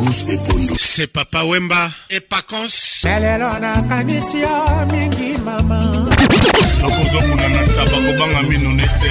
Auguste et Pondo. C'est Papa Wemba et Pacons. lelo nakanisi yo mingi mama nakozomona na taba kobanga mino nete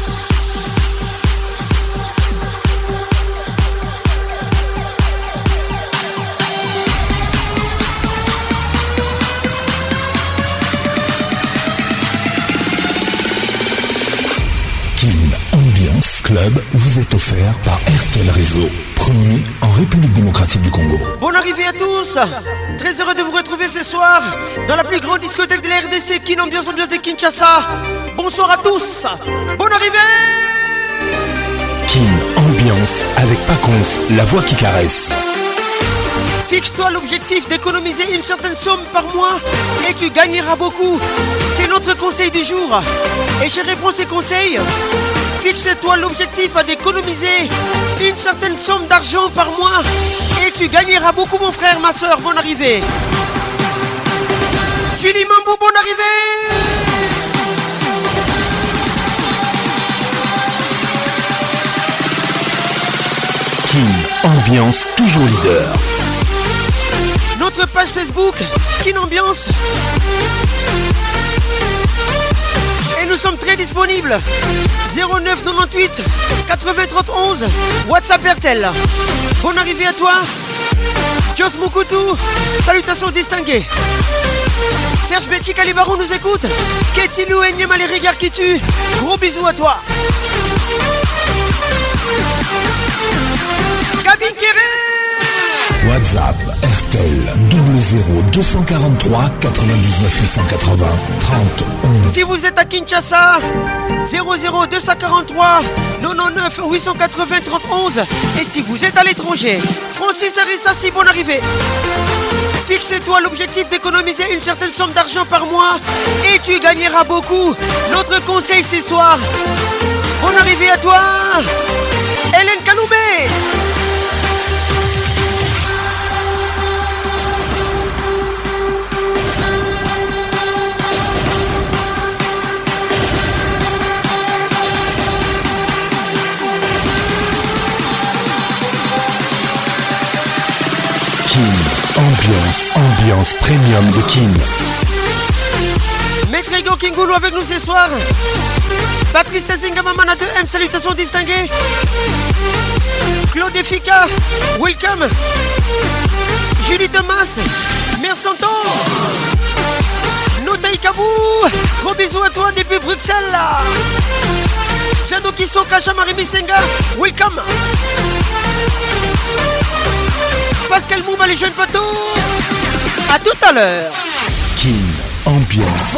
Club vous est offert par RTL Réseau, premier en République démocratique du Congo. Bonne arrivée à tous Très heureux de vous retrouver ce soir dans la plus grande discothèque de la RDC, Kin Ambiance Ambiance de Kinshasa. Bonsoir à tous Bonne arrivée Kin Ambiance avec Pacons, la voix qui caresse. Fixe-toi l'objectif d'économiser une certaine somme par mois et tu gagneras beaucoup. C'est notre conseil du jour. Et je réponds ces conseils. Fixe-toi l'objectif d'économiser une certaine somme d'argent par mois et tu gagneras beaucoup mon frère, ma soeur. Bonne arrivée. Julie Mambou, bonne arrivée. Kin Ambiance toujours leader. Notre page Facebook, Kin Ambiance. Et nous sommes très disponibles. 09 98 80 30 11 WhatsApp RTL. Bonne arrivée à toi. Jos Moukoutou, salutations distinguées. Serge Betty Calibaron nous écoute. Ketilou les regards qui tuent. Gros bisous à toi. Gabin Kéré WhatsApp RTL 00 243 99 880 30 11. Si vous êtes à Kinshasa, 00 243 99 880 30 11. Et si vous êtes à l'étranger, Francis Arissassi, bonne arrivée. Fixe-toi l'objectif d'économiser une certaine somme d'argent par mois et tu gagneras beaucoup. Notre conseil ce soir. Bonne arrivée à toi, Hélène Kaloumé. Ambiance, ambiance premium de Kin. Maître Ego Kingoulou avec nous ce soir. Patrice Zingamamana 2M, salutations distinguées. Claude Effica, welcome. Julie Thomas, Mersanto. Notaï Kabou, gros bisous à toi depuis Bruxelles. Jado Kisoka, Jean-Marie Missenga, welcome. Pascal Mouba, les jeunes poteaux. À tout à l'heure. Kin Ambiance.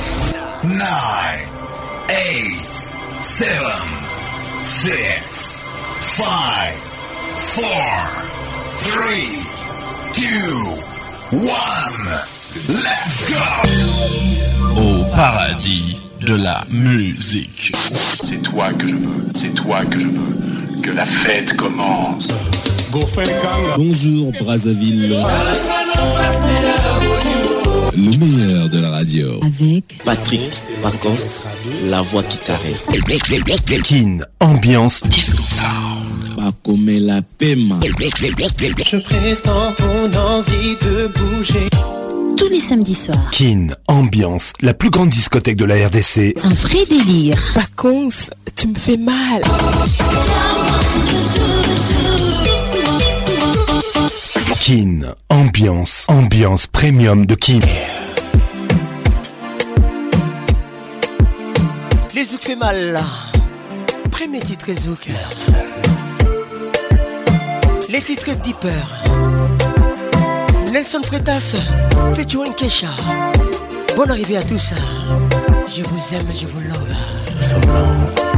9, 8, 7, 6, 5, 4, 3, 2, 1. Let's go! Au paradis de la musique. C'est toi que je veux, c'est toi que je veux. Que la fête commence. Bonjour Brazzaville. Le meilleur de la radio. Avec Patrick Pacos, la voix qui caresse. Kin, ambiance disco Pas comme la paiement. Je pressens ton envie de bouger. Tous les samedis soirs. Kin, ambiance, la plus grande discothèque de la RDC. Un vrai délire. Paconce, tu me fais mal. Kin, ambiance, ambiance premium de Kin. Les Zouk fait mal là. Premier titre Zouk. Les titres Deeper. Nelson Freitas, featuring Kesha. Bonne arrivée à tous. Je vous aime, je vous love.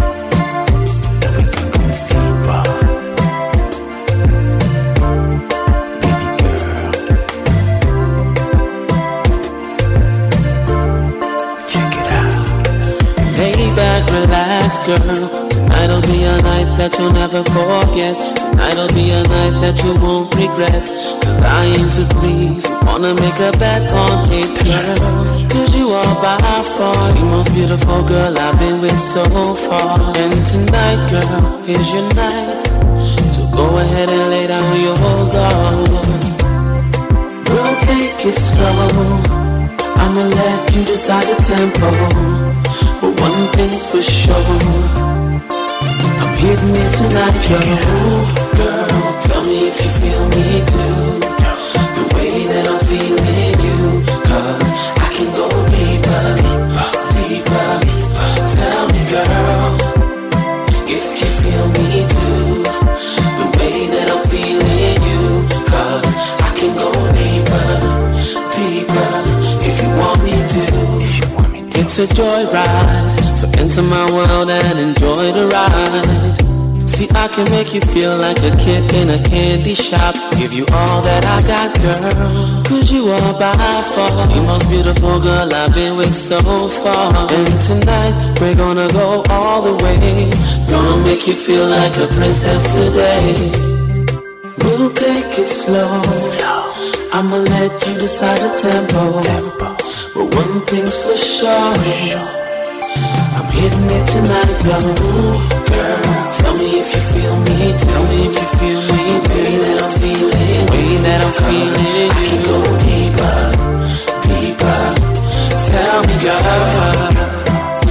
Relax, girl. Tonight'll be a night that you'll never forget. Tonight'll be a night that you won't regret. Cause I aim to please. Wanna make a bet on it, girl. Cause you are by far the most beautiful girl I've been with so far. And tonight, girl, is your night. So go ahead and lay down your guard. We'll take it slow. I'ma let you decide the tempo. But one thing's for sure. I'm hitting it tonight, yo Girl, tell me if you feel me too. The way that I'm feeling you Cause a joyride, so enter my world and enjoy the ride. See, I can make you feel like a kid in a candy shop. Give you all that I got, girl. Cause you are by far the most beautiful girl I've been with so far. And tonight, we're gonna go all the way. Gonna make you feel like a princess today. We'll take it slow. I'ma let you decide the tempo. tempo. But one thing's for sure I'm hitting it tonight, yo Girl, tell me if you feel me Tell me if you feel me The way that I'm feeling the way that I'm feeling. I can go deeper, deeper. Tell me, girl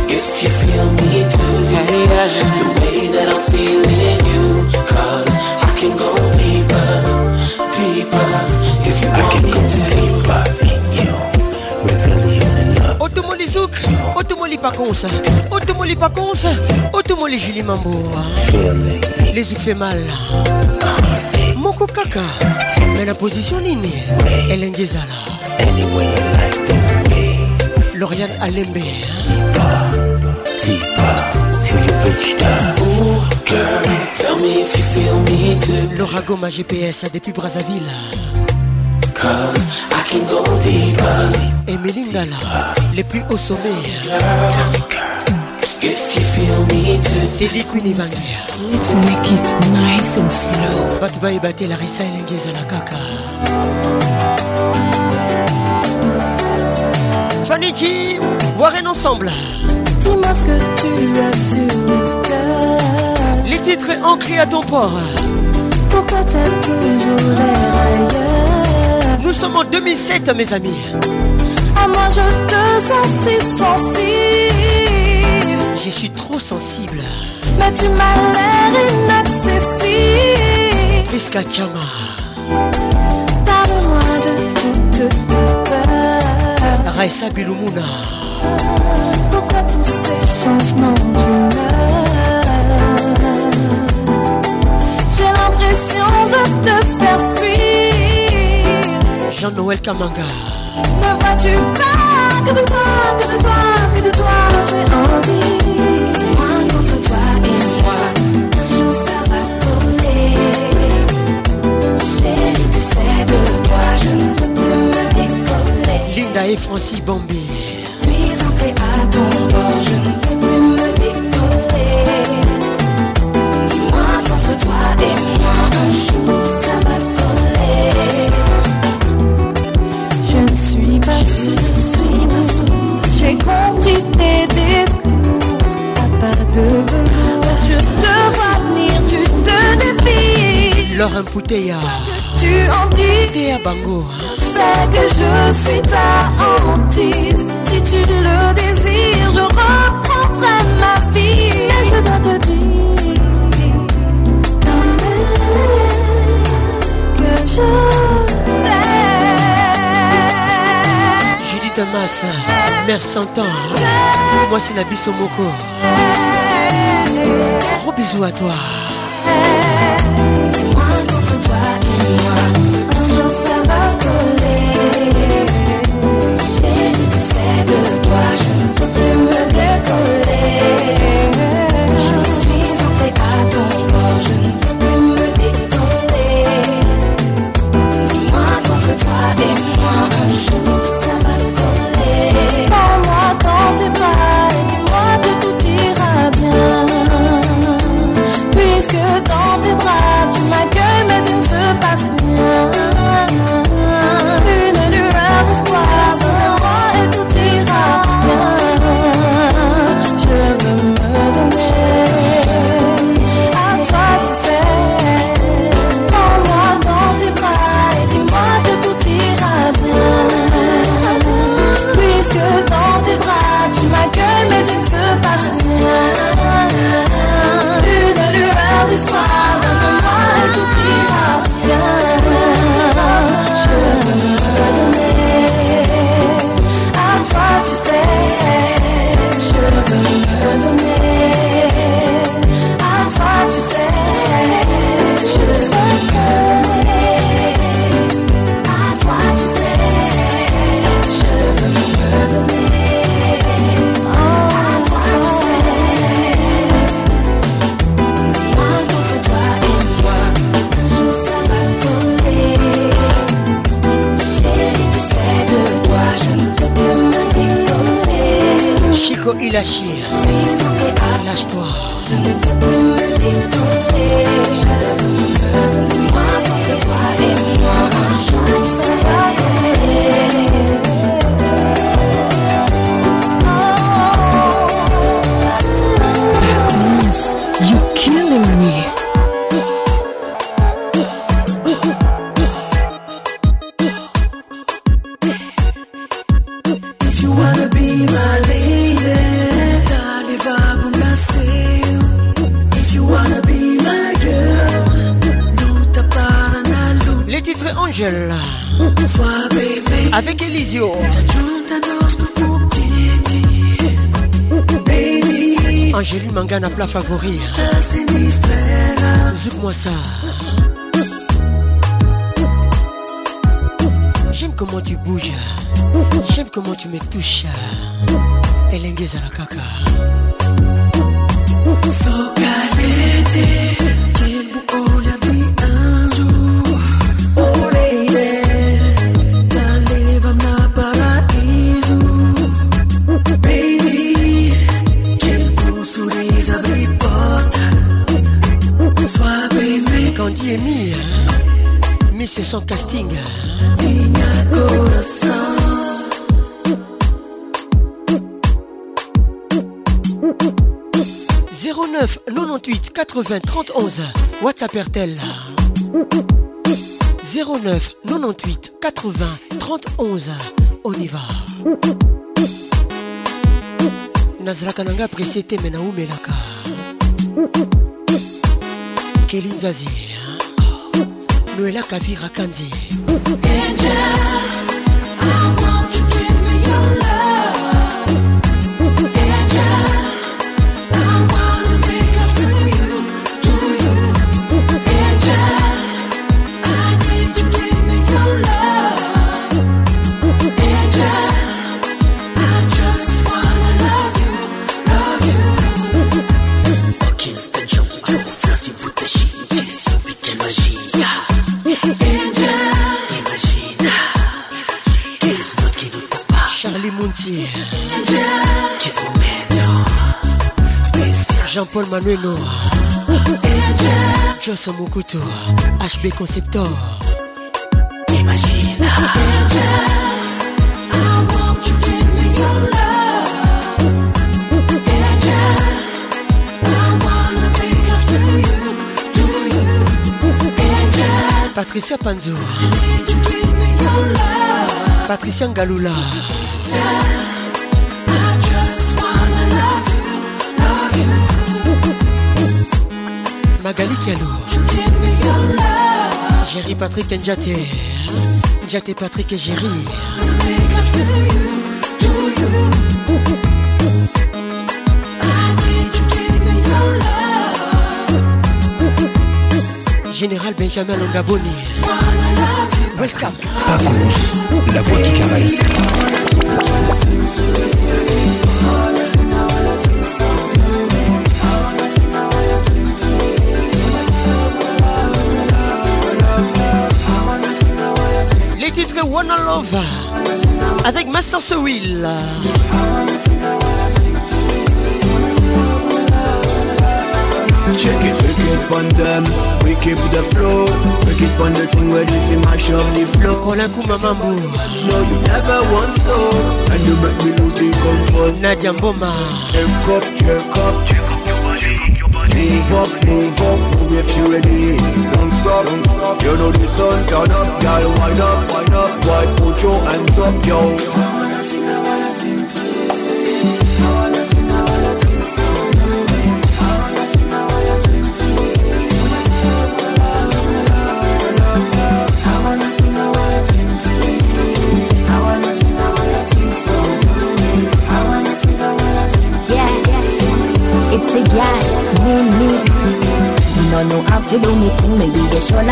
If you feel me too. Hey, yeah. Paconce, Automoli Paconce, Automoli Julie Mambo. Les fait mal. Moko Kaka, mais la position nini Elengezala. Lauriane Alembe. Tell me if you feel me too. Laura Goma GPS depuis Brazzaville. Cause Et Melingala, les plus hauts sommets. If you feel me too. C'est les Queen Evanger. Let's make it nice and slow. Batuba et Baté, Larissa et Lengeza la Kaka. Fanny G, Warren ensemble. Dis-moi ce que tu as sur le cœur. Les titres ancrés à ton port. Pourquoi t'as toujours l'air ailleurs? Nous sommes en 2007, mes amis. À moi, je te sens si sensible. Je suis trop sensible. Mais tu m'as l'air inaccessible. Priska Chama? Parle-moi de toute ta peur. Raissa Bilumuna. Pourquoi tous ces changements Jean-Noël Kamanga. Ne vois-tu pas que de toi, que de toi, que de toi j'ai envie Dis-moi contre toi et moi, un jour ça va coller Chérie, tu sais de toi, je ne peux plus me décoller Linda et Francis Bambi. Laure Pouteya. Tu en dis. Théa Bango. C'est que je suis ta hantise. Si tu le désires, je reprendrai ma vie. Et je dois te dire. Quand même que je t'aime. Judith Thomas, mère Santan. Moi, c'est Nabiso Moko. Gros bisous à toi. Toi Dans tes bras tu m'accueilles mais il ne se passe rien Une lueur d'espoir Chico Avec Elisio. Angéline Mangana, plat favori. Zouk-moi ça. J'aime comment tu bouges. J'aime comment tu me touches. Elenguez à la Son casting. coração. 09 98 80 31 WhatsApp RTL 09 98 80 31 on y va nazalaka na nga apprécie te me naumelaka kelinzazi noela kavira kanzi Angel, I want you, give me your love. Jean-Paul Manuelo Joss Mokuto HB Conceptor. Imagina. Patricia Panzo. Patricia Ngalula Magali Kialou Jerry Patrick Njate Njate Patrick et Jerry. Général Benjamin Longaboni. Welcome. Pacons, la voix qui caresse. Les titres Wanna Love avec Master Will. Check it, wicked on them, we keep the flow. Wicked on the thing where if you mash up the flow. Colin Kuma Mambo. No, you never want so, and you make me the comfort. Nadia Mboma. Check up, check up. Move up, move up, move if you ready. Don't stop. You know the sun turn up, girl, wind up, wind up. Boy, put your hands up, yo.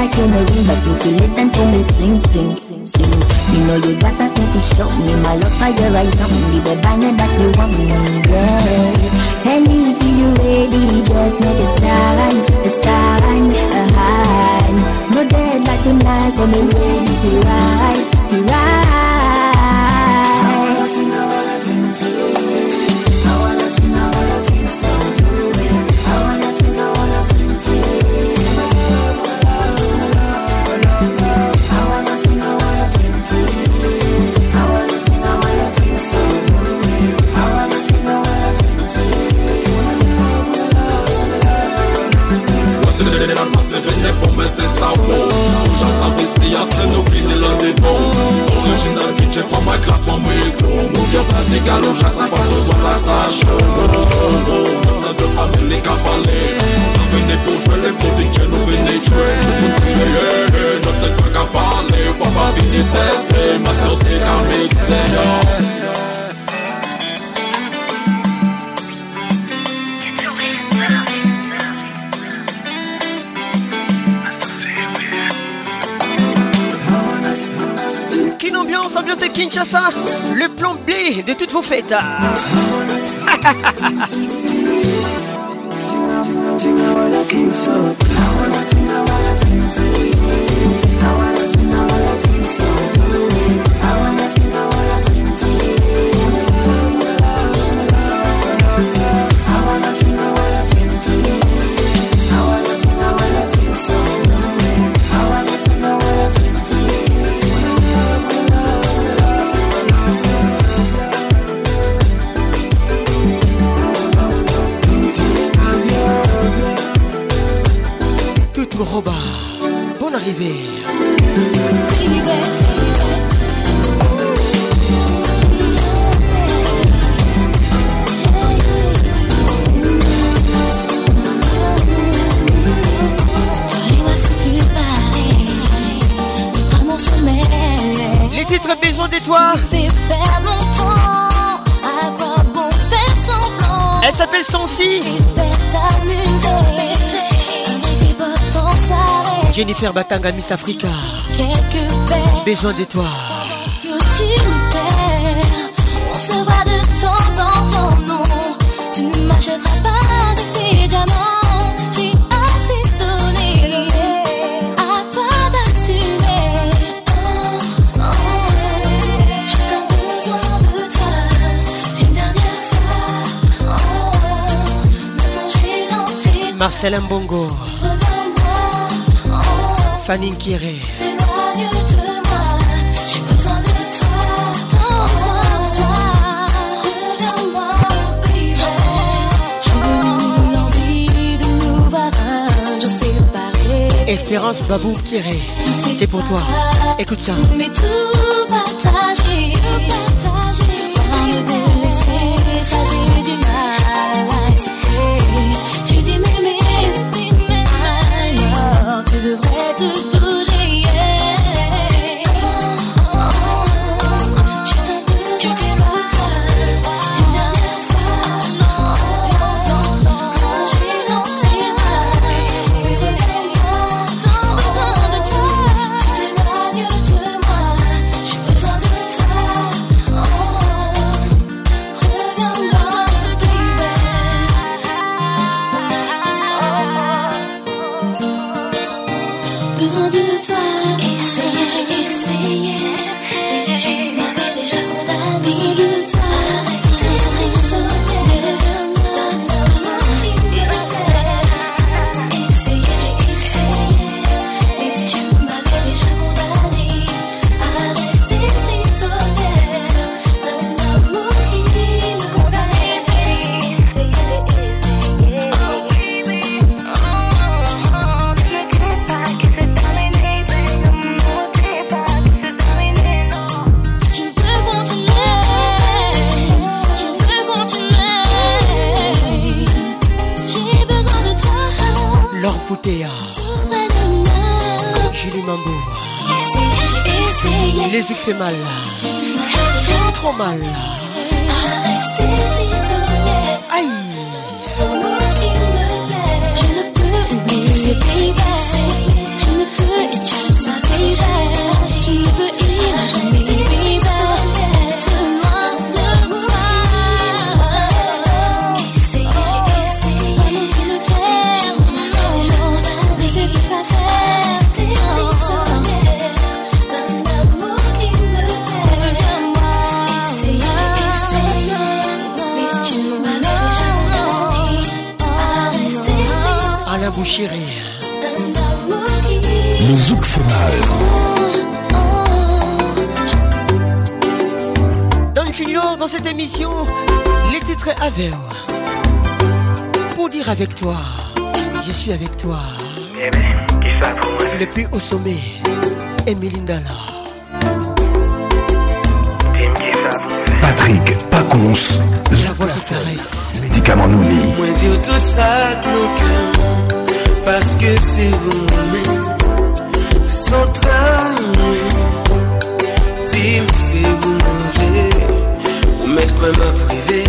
Like in the ring, but if you listen to me sing, sing, sing. You know you got to show me. My love for you right now. The way banger that you want me, yeah. And if you ready, just make a sign, a sign, a hand. No dead like tonight, coming ready to ride, to ride. confeitar. Jennifer Batanga Miss Africa. Besoin de toi. que tu me perds. On se voit de temps en temps, non. Tu ne m'achèteras pas de tes diamants. J'ai assez donné. À toi d'assumer. Oh, oh. J'ai tant besoin de toi. Une dernière fois. Oh, me plonger dans tes Marcel Mbongo. Fanny séparés. Espérance Babou Kéré, c'est pour toi. Écoute ça. Tout partager, qui Le zouk fait mal. Don Junior dans cette émission, les titres Aveo. Pour dire avec toi, je suis avec toi. Le plus au sommet, Emily. Patrick Pacons, La voix qui caresse. médicament Nouni. Moi dire tout ça Parce que c'est vous-même Sans travail Dis-moi si vous m'enlevez Ou mettre quoi m'a privé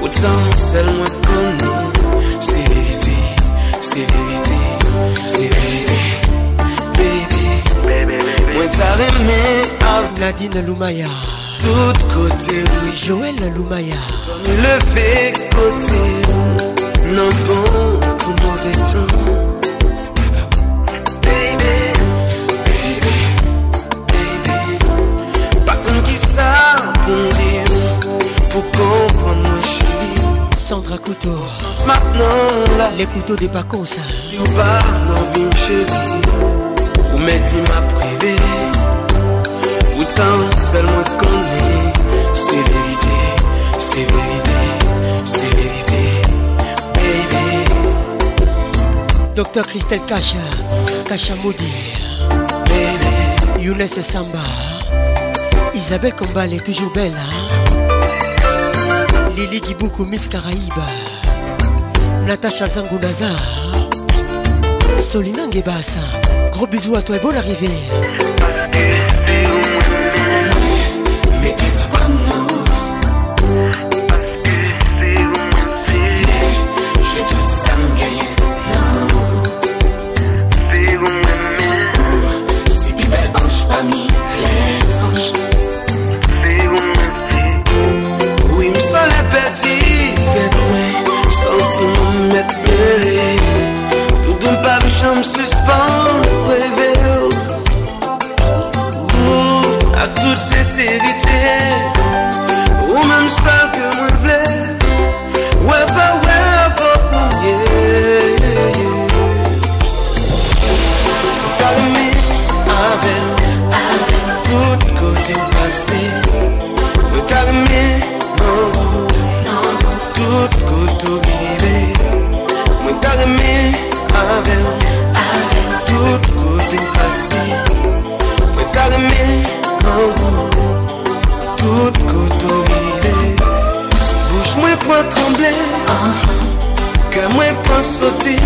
Pourtant seul moi connais C'est vérité, c'est vérité, c'est vérité. Baby, moi t'as aimé à Nadine Lumaya. tout côté oui. Joël Lumaya. Levé côté Non bon comme mauvais temps Baby, baby, baby. Pas comme qui ça pour dire Pour comprendre moi chérie Sandra Couteau. Maintenant là. Les couteaux des vacances. Si ou pas l'envie me chérie Ou metti ma privé Pourtant seul moi connais C'est vérité, c'est vérité, Docteur Christelle Kacha. Kacha Moudi. baby Younes Samba. Isabelle Combal est toujours belle. Hein? Lily Gibuku Miss Caraïba. Natacha Zangunaza. Solina Ngebasa. Gros bisous à toi et bonne arrivée. Toute sincérité Ou T'as aimé avec Avec tout côté passé. T'as aimé non non Tout côté Moi t'as aimé avec pase Mwen ta reme nan Tout pran tremble Ke mwen sote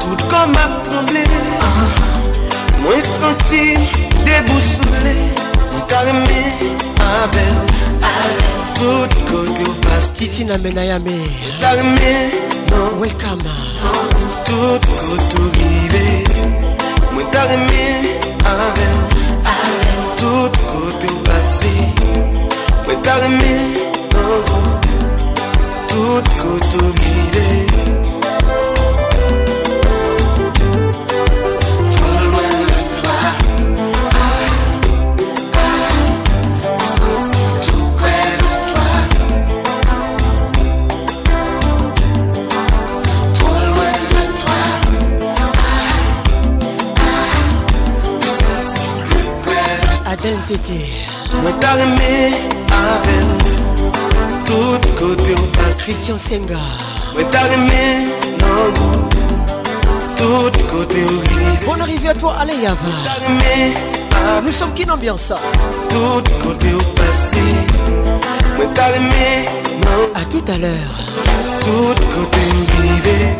Tout kom ap tremble Mwen senti deboussoule Mwen ta reme avel Tout kote ou pase Titi na menayame Mwen nan Tout koto rive Mwen ta reme avel Tout kote ou pase Mwen tout kotokile Christian Senga. Mwen ta reme nan Tout kote ou rive Bonne arrivée à toi Allez Ta reme Nous sommes qui ambiance. Tout kote ou pase Mwen ta reme nan À tout à l'heure. Tout kote ou rive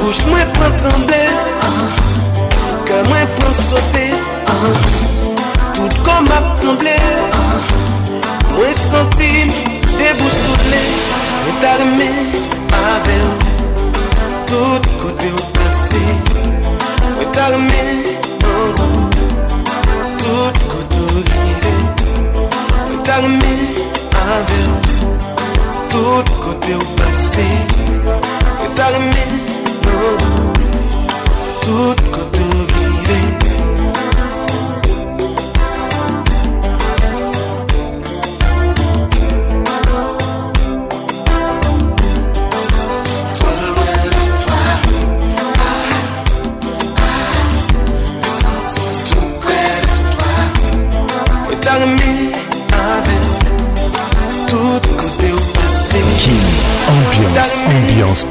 Bouche mwen pran tremble Ke mwen pran sote Tout kom ap tremble Mwen senti deboussoule Mwen ta reme avel Tout kote ou pase Mwen ta reme nan Tout kote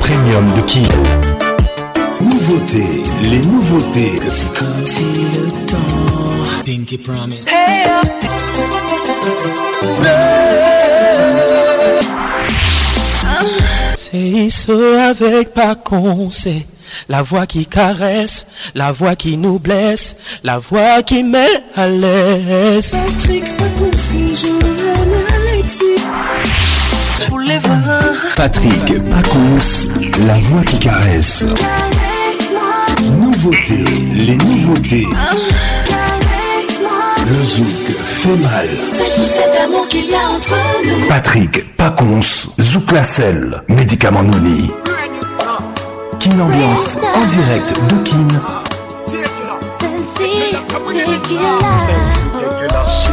premium de King. Nouveautés, les nouveautés. C'est comme si le temps Pinky Promise C'est ce avec pas qu'on sait. La voix qui caresse, la voix qui nous blesse, la voix qui met à l'aise. Patrick Pacons, Johan Alexis. Les voir. Patrick Pacons, la voix qui caresse. Nouveautés, les nouveautés. Le zouk fait mal. C'est tout cet amour qu'il y a entre nous. Patrick Pacons, Zouk Lassel, médicament Nouni. Kin Ambiance, en direct de Kin. Celle-ci, c'est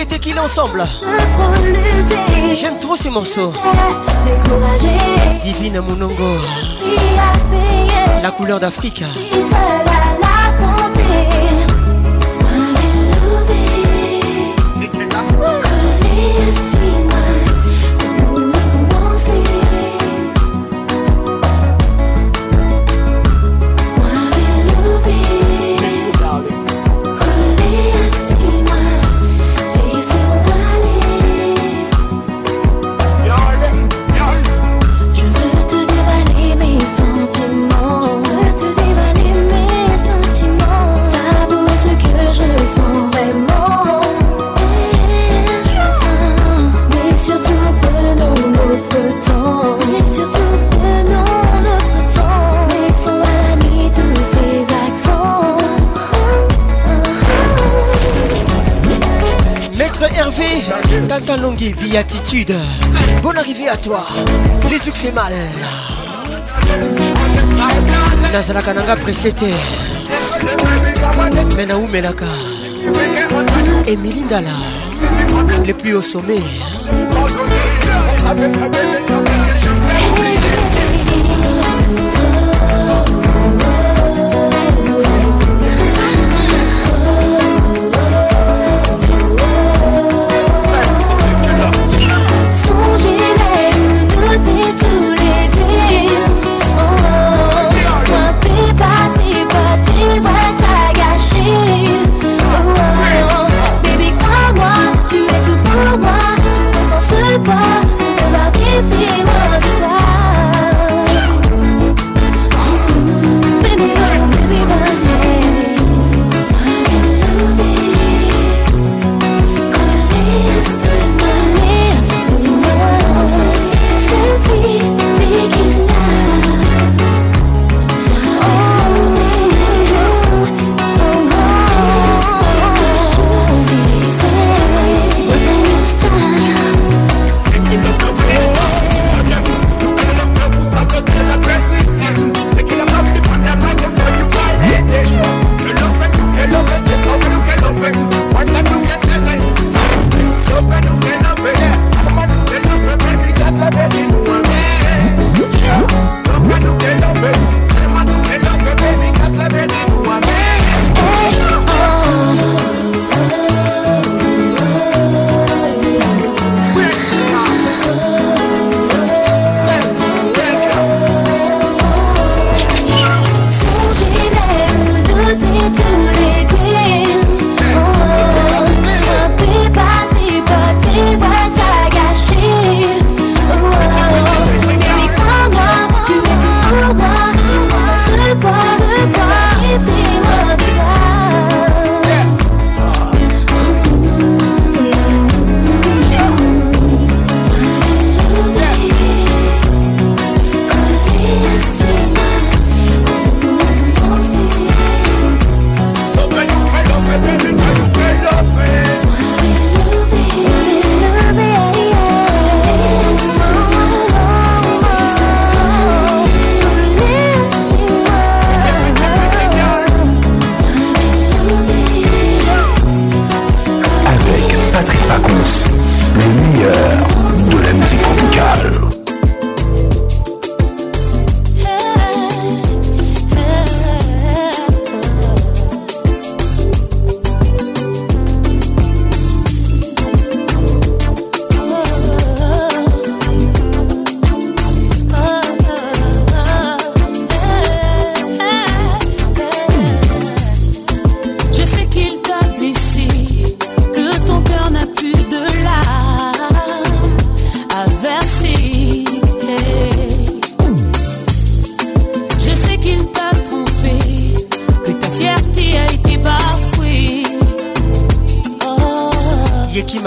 et Tequila ensemble. Trop lutter, J'aime trop ces morceaux. Divine Qui payé. La couleur d'Afrique days. Tata Longhi, Beatitude Bonne arrivée à toi. Les zouk fait mal. Nazalaka nanga presete me naumelaka emili ndala. Le plus au sommet It's game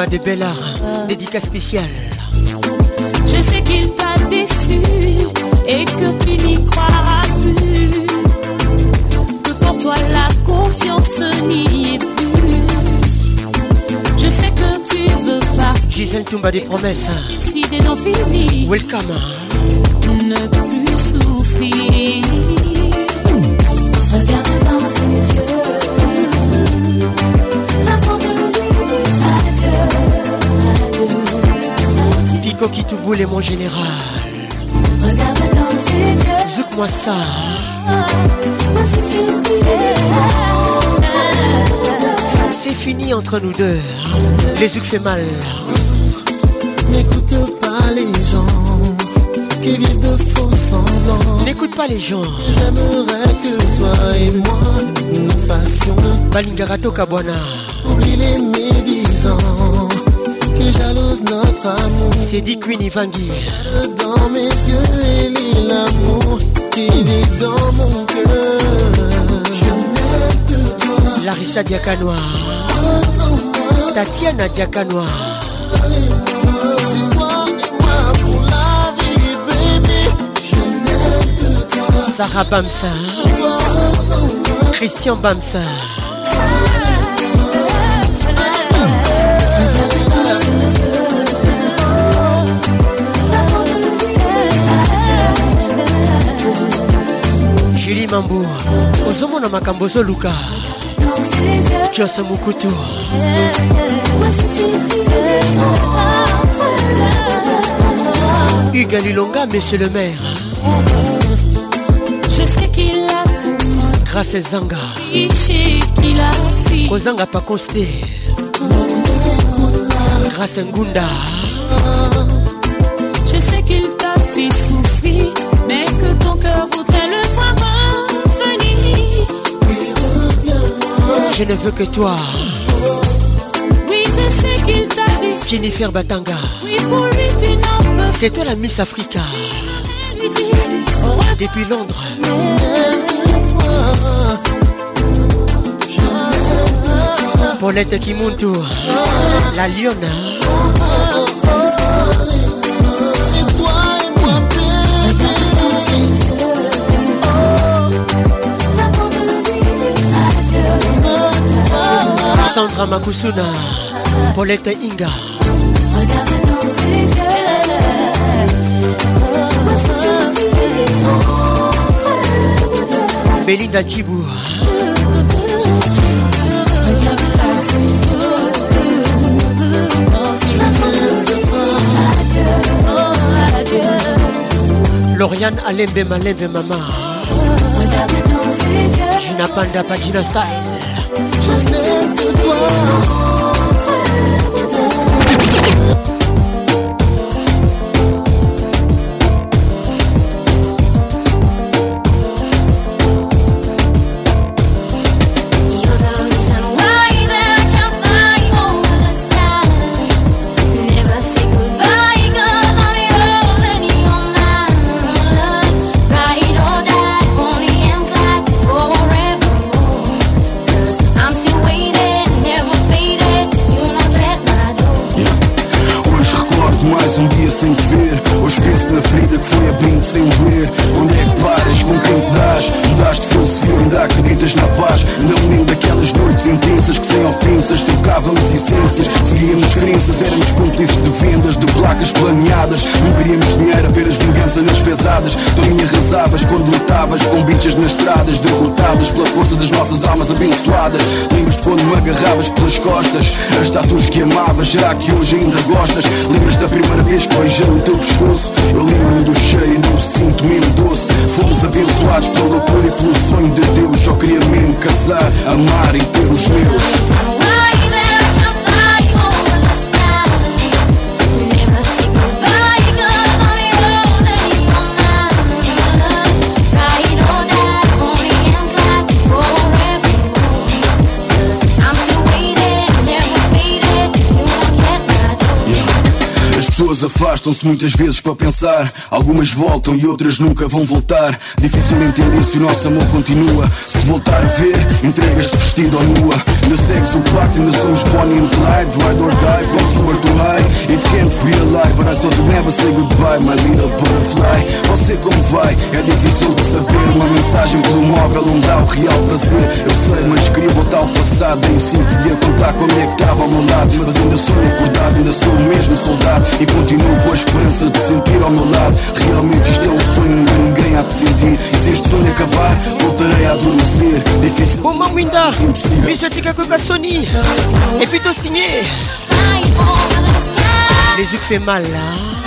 Diva de Bellar, dédicace spéciale. Je sais qu'il t'a déçu et que tu n'y croiras plus. Que pour toi la confiance n'y est plus. Je sais que tu veux pas partir. Gisèle Toumba des promesses. Hein. Si des non finis. Welcome. Hein. Ne plus souffrir. Regarde nous deux. Les yeux fait mal. N'écoute pas les gens qui vivent de faux semblants. N'écoute pas les gens. J'aimerais que toi et moi nous fassions. Balingarato Kabwana. Oublie les médisants qui jalousent notre amour. C'est dit Queen Ivangi. Dans mes yeux, et lit l'amour qui vit dans mon cœur. Je n'aime que toi. Larissa Diakanoa. Tatiana Diakanoa. Sarah Bamsa. Christian Bamsa. mambu ozomona makambo ozoluka jose mokutu. Hugue alilonga monsieur le maire. Grâce ezanga kozanga paconste grâce ngunda. Je ne veux que toi. Oui, je sais qu'il t'a dit. Jennifer Batanga. Oui, pour lui, tu n'en peux C'est toi la Miss Africa. lui dire. Depuis Londres. Paulette Kimuntu. La Lionne. Sandra Makusuna. Paulette Inga. Belinda Djibou. Lauriane Alembe Malembe Mama. Gina Panda Pagina Style. de toi. Arrasavas quando lutavas Com bichas nas estradas Derrotadas pela força das nossas almas abençoadas Lembras-te quando me agarravas pelas costas As tatuas que amavas, será que hoje ainda gostas? Lembras da primeira vez que beijei o teu pescoço? Eu lembro-me do cheiro e do sinto mesmo doce Fomos abençoados pela loucura e pelo sonho de Deus Só queria mesmo casar, amar e ter os meus As pessoas afastam-se muitas vezes para pensar. Algumas voltam e outras nunca vão voltar. Difícil entender se o nosso amor continua. Se voltar a ver, entregas-te vestido ou nua Ainda segues o pacto, ainda somos Bonnie and Clyde Ride or die, from sewer to high. It can't be a lie, but I thought you'd never say goodbye My little butterfly, você como vai? É difícil de saber, uma mensagem pelo móvel Não dá o real prazer. Eu sei, mas queria voltar ao passado. Nem sinto de contar como é que estava ao meu lado. Mas ainda sou acordado, ainda sou o mesmo soldado. E continuo com a esperança de sentir ao meu lado Realmente isto é um sonho que ninguém há de sentir E se este sonho acabar, voltarei a adormecer Difícil Bon Mamwinda, Misatika Kokasoni. Et puis t'as signé. Les yeux fait mal là.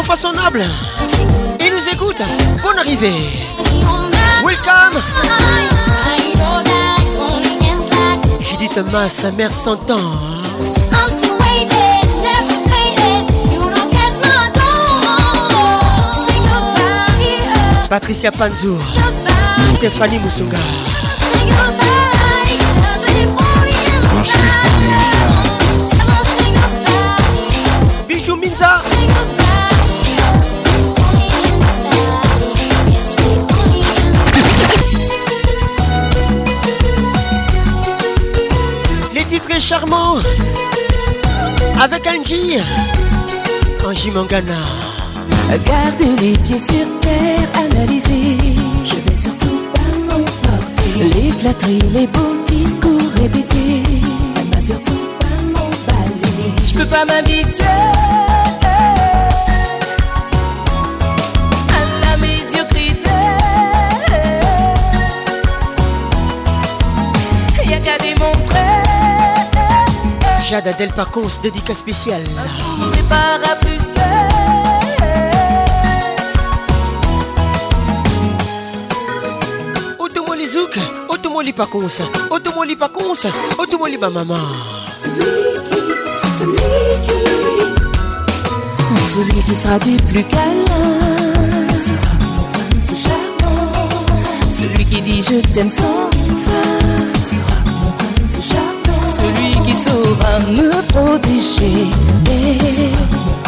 Infaçonnable. Il nous écoute. Bonne arrivée. Welcome. Judith Mas, sa mère s'entend. Patricia Panzo. Stéphanie Moussunga. Bijou Minza. Charmants. Avec Angie. Angie Mangana. Garder les pieds sur terre, analyser. Je vais surtout pas m'emporter. Les flatteries, les beaux discours répétés. Ça va surtout pas m'emballer. peux pas m'habituer Jade Adel Pacons, dédicace spéciale. Automoli Zouk, Automoli Pacons, Automoli Pacons, Automoli ma maman. Celui qui, celui qui sera du plus câlin sera mon prince charmant. Celui qui dit je t'aime sans fin Celui qui saura me protéger sera mon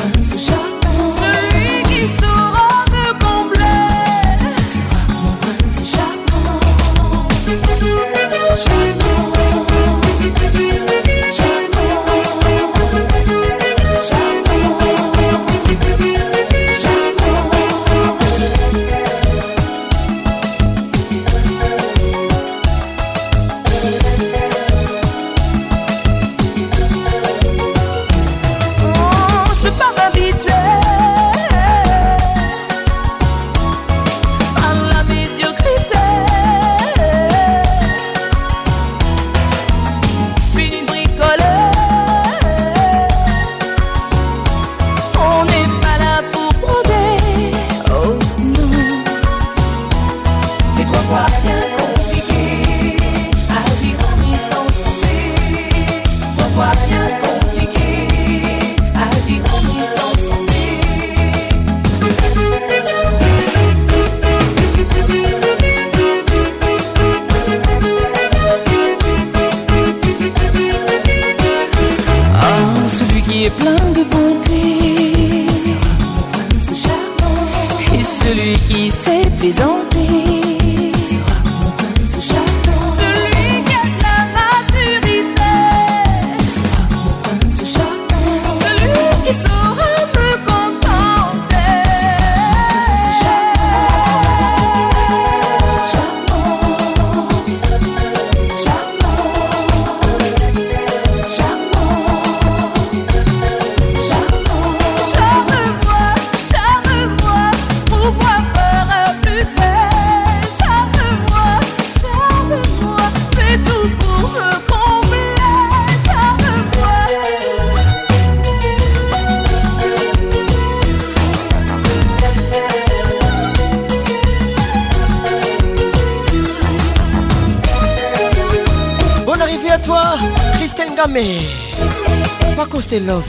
Contre, t'es love.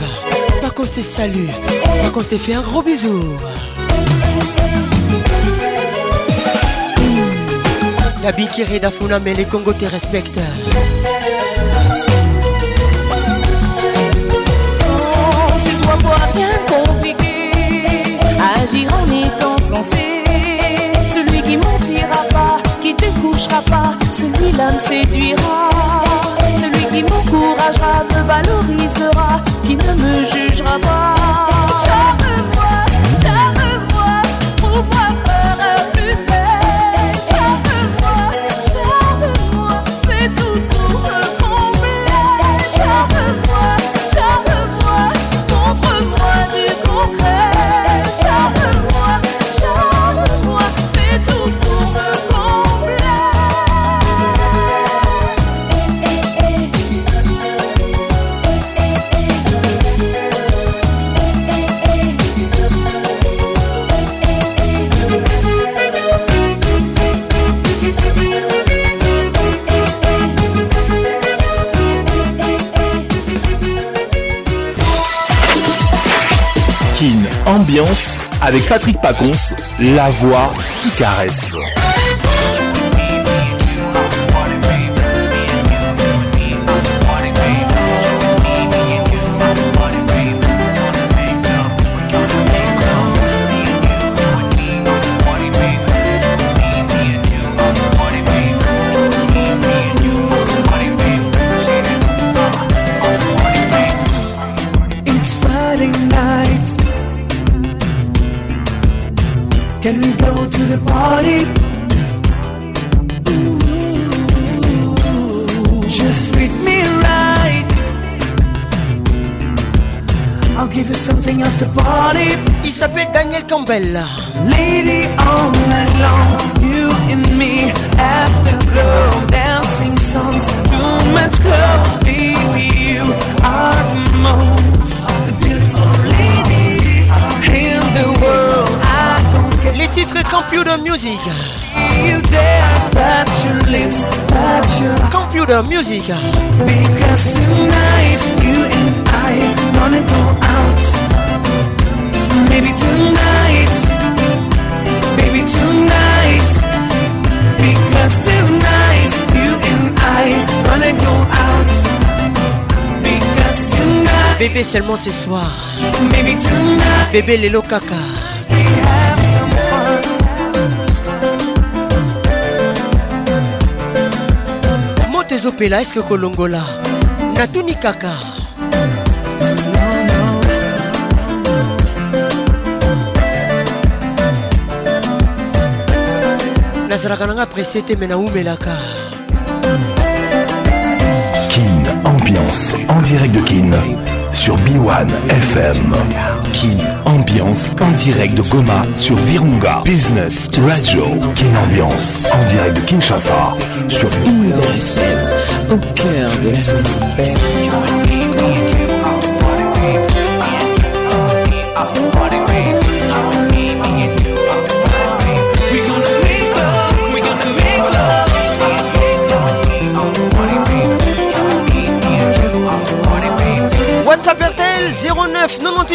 Par contre, t'es salut. Par t'es fait un gros bisou. La Bikiri d'Afuna, mais les Congo te respectent. C'est trois fois bien compliqué. Agir en étant censé. Celui qui mentira pas, qui te couchera pas, celui-là me séduira. Qui m'encouragera, me valorisera, qui ne me jugera pas. Charme-moi, charme-moi, trouve-moi Ambiance avec Patrick Pacons, la voix qui caresse. Party. Il s'appelle Daniel Campbell. Lady all night long, you and me at the club, dancing songs, too much baby. You are the most the beautiful lady in the world. I don't get Les titres Computer Music. you there, touch your lips, touch your Computer Music. Because tonight you and I gonna go out. Maybe tonight, baby tonight. Because tonight you and I gonna go out. Because tonight, Bébé seulement ce soir. baby tonight Bébé Lelo Kaka. we have some fun. moto ezopela eske kolongola natuni kaka nazalaka nanga presse te me naumelaka Kin Ambiance en direct de Kin sur B1 FM. Kin Ambiance en direct de Goma sur Virunga Business Radio. Kin Ambiance en direct de Kinshasa sur Au cœur de la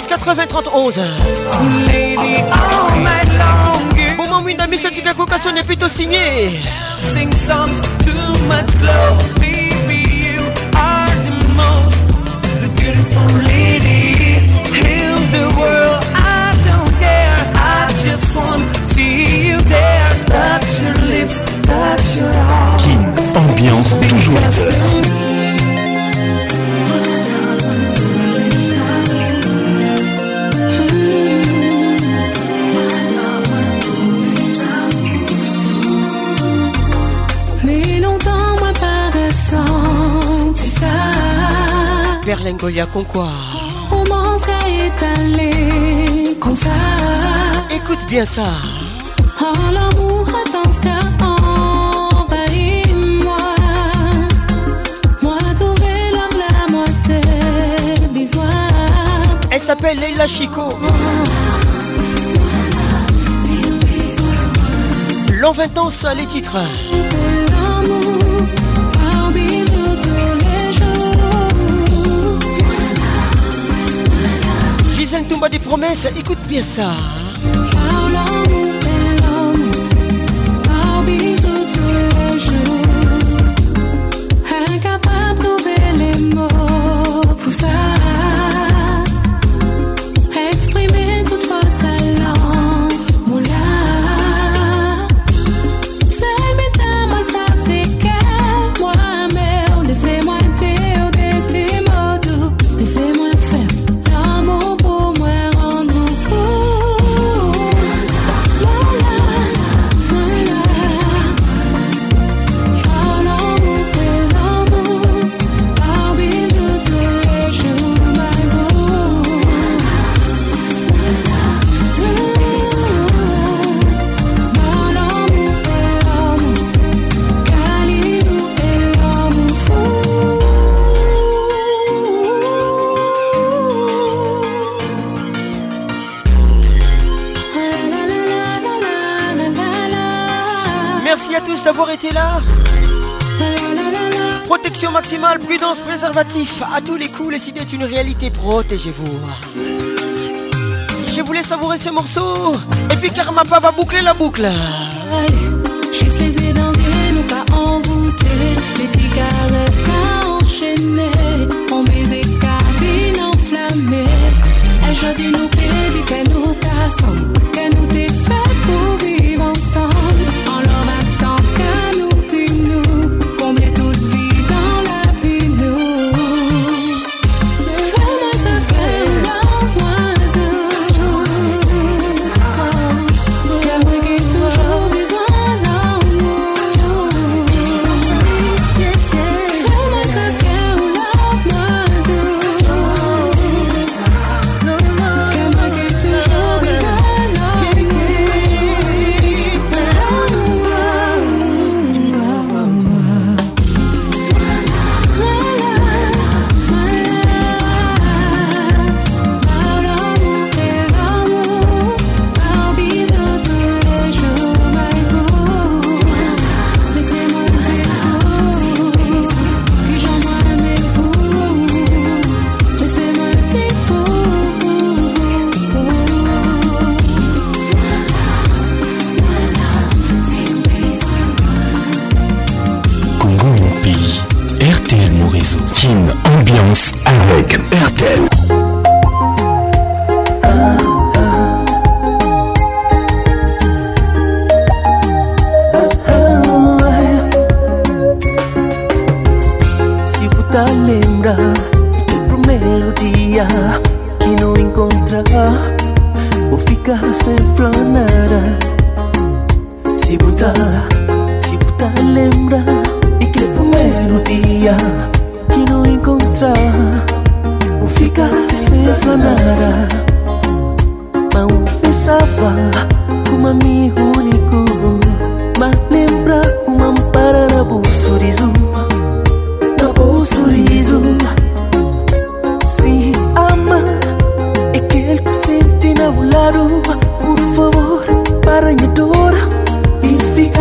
09 98 80 31 Lady all night long, you Moment Winda est plutôt signé sing songs, too much love, baby. You are the most the beautiful lady in the world. I don't care, I just want to see you there. Touch your lips, touch your heart. Kin Ambiance toujours Berlingolia Concours Romance allé comme ça. Écoute bien ça. Oh, l'amour. Elle s'appelle Leila Chico. L'an 20 ans ça les titres Gisèle Toumba des promesses Écoute bien ça Protection maximale, prudence, préservatif. À tous les coups, les idées est une réalité, protégez-vous. Je voulais savourer ces morceaux Et puis Karmapa va boucler la boucle. Juste les les nous pas envoûtés Les petits caresses qu'à enchaîner On baiser cabine enflammée Aujourd'hui nous prédit qu'elle nous casse Qu'elle nous défait pour vivre?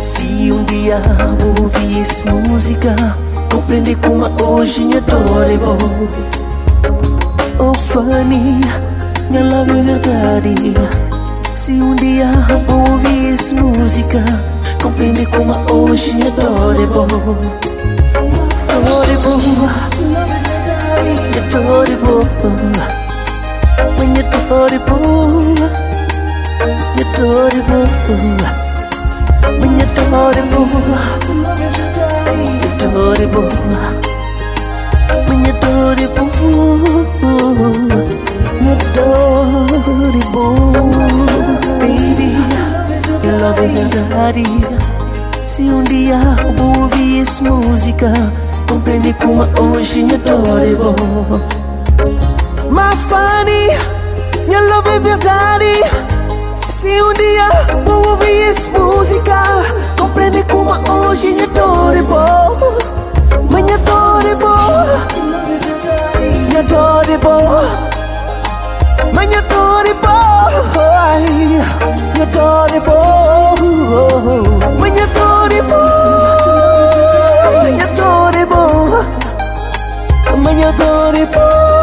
se um dia ouvis música? compreende como hoje é adorable. Oh, Fanny, minha love verdade. Se um dia ouvis música, compreende como hoje é adorable. Adorable, adorable, when you're adorable, you're adorable. When you're adorable Adorable When you're adorable Adorable Baby Your love is your daddy Se um dia vou ouvir essa música Compreende como hoje me adorable My funny Your love is your daddy Se um dia eu ouvir essa música. Compreender como hoje minha dor é bom. Minha dor é bom. Minha dor é bom. Minha dor é boa Minha dor é boa Minha dor é boa Minha dor é boa Minha dor é boa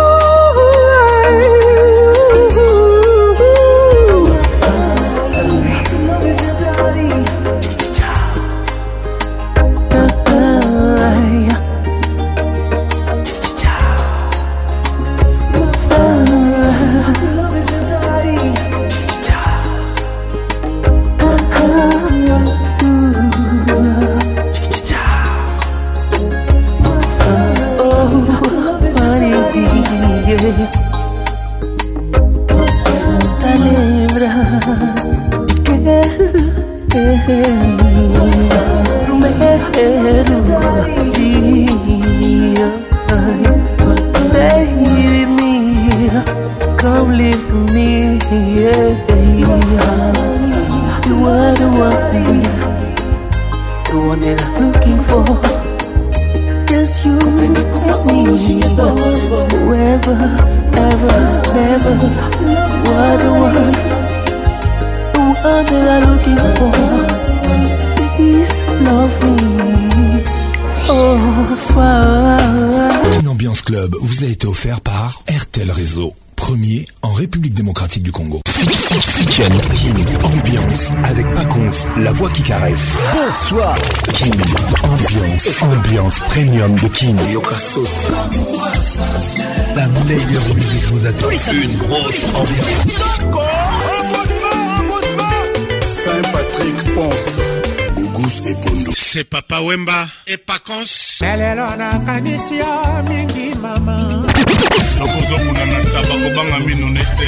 caresse. Bonsoir. Kin, ambiance, ambiance premium de Kin. La meilleure musique vous attend. Une grosse ambiance. Saint-Patrick Ponce. Bougous et Pondo. C'est Papa Wemba et Pacons. lelelo nakanisi yo mingi mama nakozokuna na ntaba kobanga mino nete